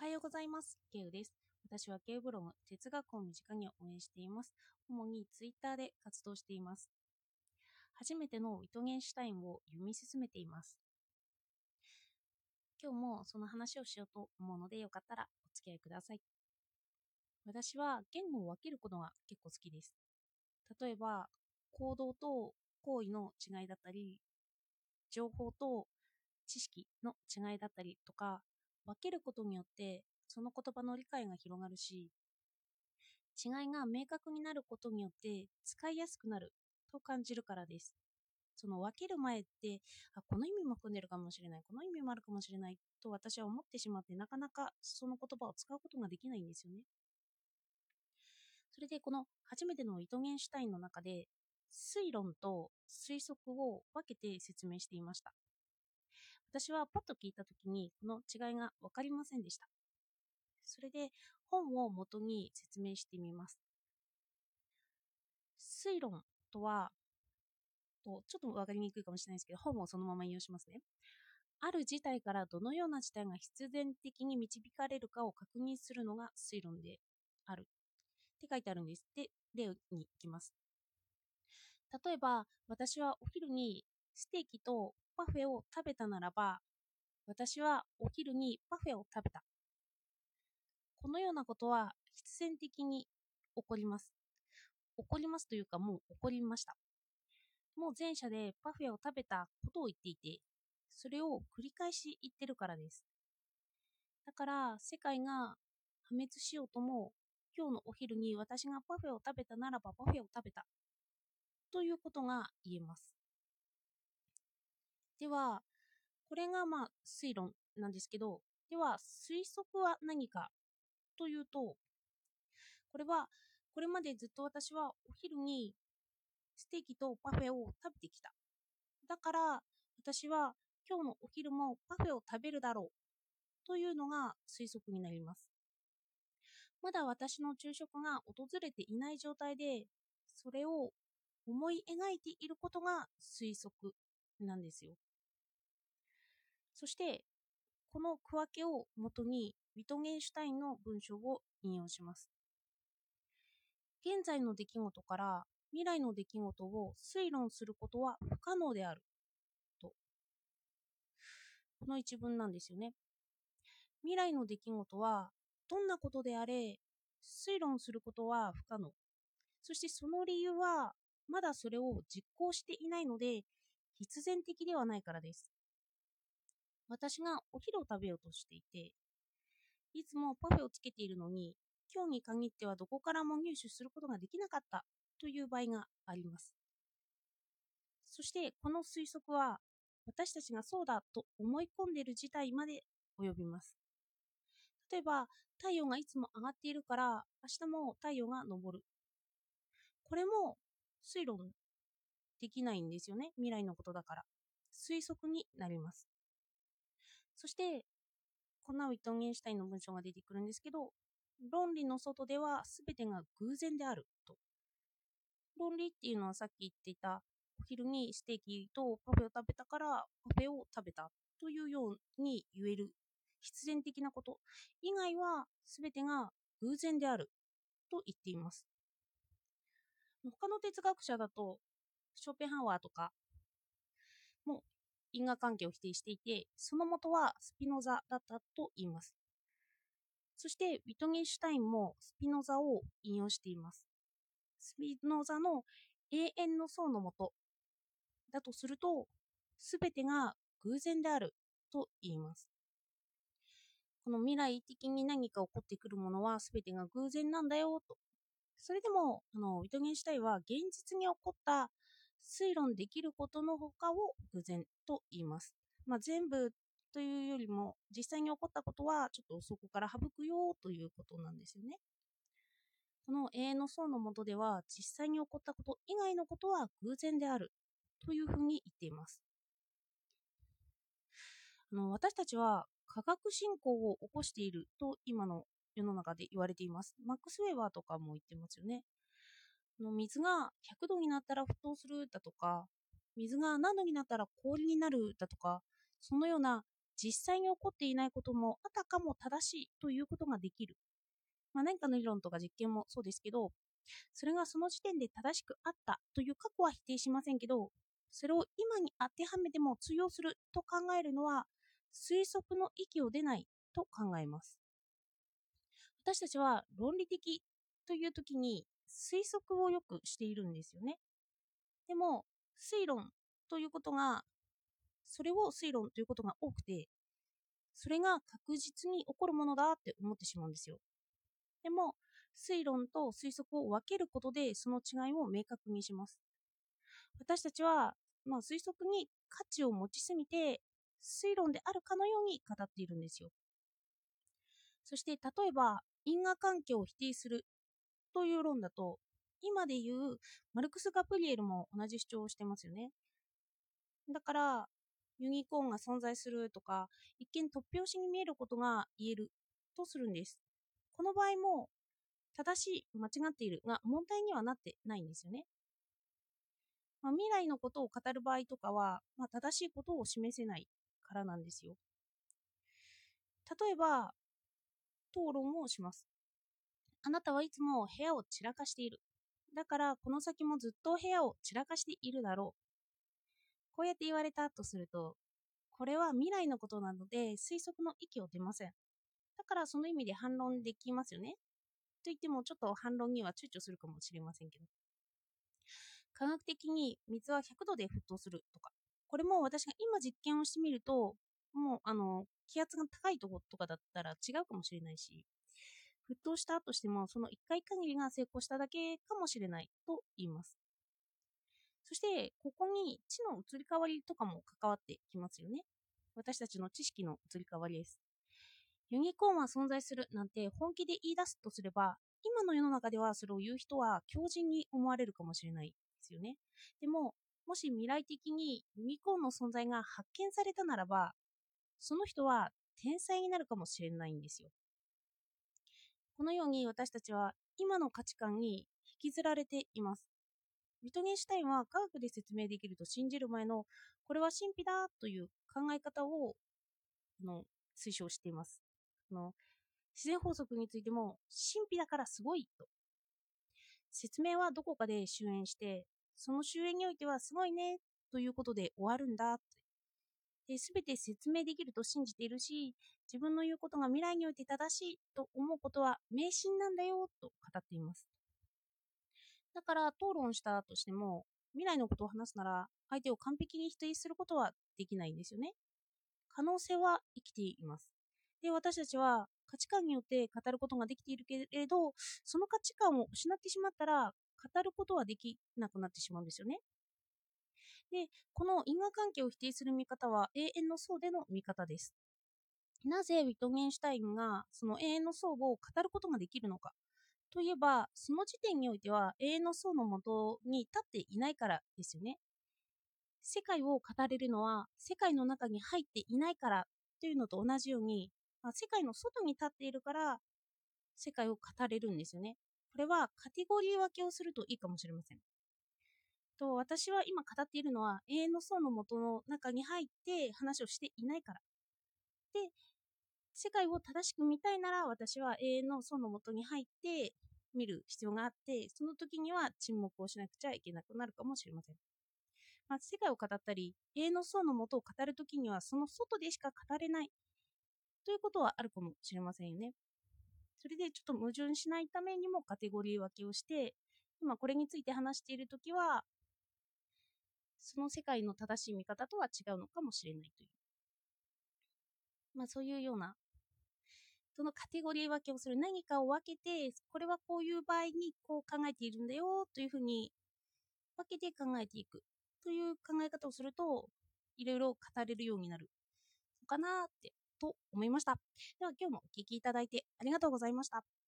はようございます。ケウです。私はケウブログ、哲学を身近に応援しています。主にツイッターで活動しています。初めてのウィトゲンシュタインを読み進めています。今日もその話をしようと思うので、よかったらお付き合いください。私は言語を分けることが結構好きです。例えば、行動と行為の違いだったり、情報と知識の違いだったりとか、分けることによってその言葉の理解が広がるし、違いが明確になることによって使いやすくなると感じるからです。その分ける前って、あ、この意味も含んでるかもしれない、この意味もあるかもしれないと私は思ってしまって、なかなかその言葉を使うことができないんですよね。それでこの初めてのイトゲンシュタインの中で推論と推測を分けて説明していました。私はパッと聞いたときにこの違いが分かりませんでした。それで本を元に説明してみます。推論とは、とちょっと分かりにくいかもしれないですけど、本をそのまま引用しますね。ある事態からどのような事態が必然的に導かれるかを確認するのが推論である。って書いてあるんです。で、例に行きます。例えば、私はお昼にステーキとパフェを食べたならば、私はお昼にパフェを食べた。このようなことは必然的に起こります。起こりますというかもう起こりました。もう前者でパフェを食べたことを言っていて、それを繰り返し言ってるからです。だから世界が破滅しようとも、今日のお昼に私がパフェを食べたならばパフェを食べた。ということが言えます。では、これがまあ推論なんですけど、では推測は何かというと、これはこれまでずっと私はお昼にステーキとパフェを食べてきた。だから私は今日のお昼もパフェを食べるだろうというのが推測になります。まだ私の昼食が訪れていない状態で、それを思い描いていることが推測なんですよ。そして、この区分けをもとにウィトゲンシュタインの文章を引用します。現在の出来事から未来の出来事を推論することは不可能である。と。この一文なんですよね。未来の出来事はどんなことであれ推論することは不可能。そしてその理由はまだそれを実行していないので必然的ではないからです。私がお昼を食べようとしていて、いつもパフェをつけているのに、今日に限ってはどこからも入手することができなかったという場合があります。そしてこの推測は私たちがそうだと思い込んでいる事態まで及びます。例えば太陽がいつも上がっているから明日も太陽が昇る。これも推論できないんですよね。未来のことだから。推測になります。そして、こんなウィトゲンシュタインの文章が出てくるんですけど、論理の外では全てが偶然であると。論理っていうのはさっき言っていた、お昼にステーキとパフェを食べたからパフェを食べたというように言える必然的なこと以外は全てが偶然であると言っています。他の哲学者だと、ショーペンハワーとかも因果関係を否定していて、その元はスピノザだったと言います。そして、ウィトゲンシュタインもスピノザを引用しています。スピノザの永遠の層の元だとすると、すべてが偶然であると言います。この未来的に何か起こってくるものはすべてが偶然なんだよと。それでも、あのウィトゲンシュタインは現実に起こった推論できることの他を偶然と言います。まあ、全部というよりも実際に起こったことはちょっとそこから省くよということなんですよね。この永遠の層の下では実際に起こったこと以外のことは偶然であるというふうに言っています。あの私たちは科学進行を起こしていると今の世の中で言われています。マックス・ウェーバーとかも言ってますよね。の水が100度になったら沸騰するだとか、水が何度になったら氷になるだとか、そのような実際に起こっていないこともあたかも正しいということができる。まあ、何かの理論とか実験もそうですけど、それがその時点で正しくあったという過去は否定しませんけど、それを今に当てはめても通用すると考えるのは推測の域を出ないと考えます。私たちは論理的という時に推測をよくしているんですよね。でも、推論ということが、それを推論ということが多くて、それが確実に起こるものだって思ってしまうんですよ。でも、推論と推測を分けることでその違いを明確にします。私たちは、まあ、推測に価値を持ちすぎて推論であるかのように語っているんですよ。そして例えば因果関係を否定するという論だと今で言うマルクス・ガプリエルも同じ主張をしてますよね。だからユニコーンが存在するとか一見突拍子に見えることが言えるとするんです。この場合も正しい間違っているが問題にはなってないんですよね。まあ、未来のことを語る場合とかは、まあ、正しいことを示せないからなんですよ。例えば、討論をします。あなたはいつも部屋を散らかしている。だからこの先もずっと部屋を散らかしているだろう。こうやって言われたとすると、これは未来のことなので推測の域を出ません。だからその意味で反論できますよね。と言ってもちょっと反論には躊躇するかもしれませんけど。科学的に水は100度で沸騰するとか、これも私が今実験をしてみると、もうあの気圧が高いところとかだったら違うかもしれないし、沸騰したとしてもその1回限りが成功しただけかもしれないと言います。そして、ここに知の移り変わりとかも関わってきますよね。私たちの知識の移り変わりです。ユニコーンは存在するなんて本気で言い出すとすれば、今の世の中ではそれを言う人は強靭に思われるかもしれないですよね。でも、もし未来的にユニコーンの存在が発見されたならば、その人は天才になるかもしれないんですよ。このように私たちは今の価値観に引きずられています。ビトゲンシュタインは科学で説明できると信じる前のこれは神秘だという考え方をの推奨しています。の自然法則についても神秘だからすごいと説明はどこかで終焉してその終焉においてはすごいねということで終わるんだで全て説明できると信じているし自分の言うことが未来において正しいと思うことは迷信なんだよと語っています。だから討論したとしても未来のことを話すなら相手を完璧に否定することはできないんですよね。可能性は生きています。で私たちは価値観によって語ることができているけれどその価値観を失ってしまったら語ることはできなくなってしまうんですよね。で、この因果関係を否定する見方は永遠の層での見方です。なぜウィトゲンシュタインがその永遠の層を語ることができるのかといえば、その時点においては永遠の層のもとに立っていないからですよね。世界を語れるのは世界の中に入っていないからというのと同じように、まあ、世界の外に立っているから世界を語れるんですよね。これはカテゴリー分けをするといいかもしれません。と私は今語っているのは永遠の層の元の中に入って話をしていないから。で、世界を正しく見たいなら私は永遠の層の元に入って見る必要があって、その時には沈黙をしなくちゃいけなくなるかもしれません。まあ、世界を語ったり、永遠の層の元を語る時にはその外でしか語れないということはあるかもしれませんよね。それでちょっと矛盾しないためにもカテゴリー分けをして、今これについて話しているときは、その世界の正しい見方とは違うのかもしれないという。まあそういうような、そのカテゴリー分けをする何かを分けて、これはこういう場合にこう考えているんだよというふうに分けて考えていくという考え方をすると、いろいろ語れるようになるのかなってと思いました。では今日もお聴きいただいてありがとうございました。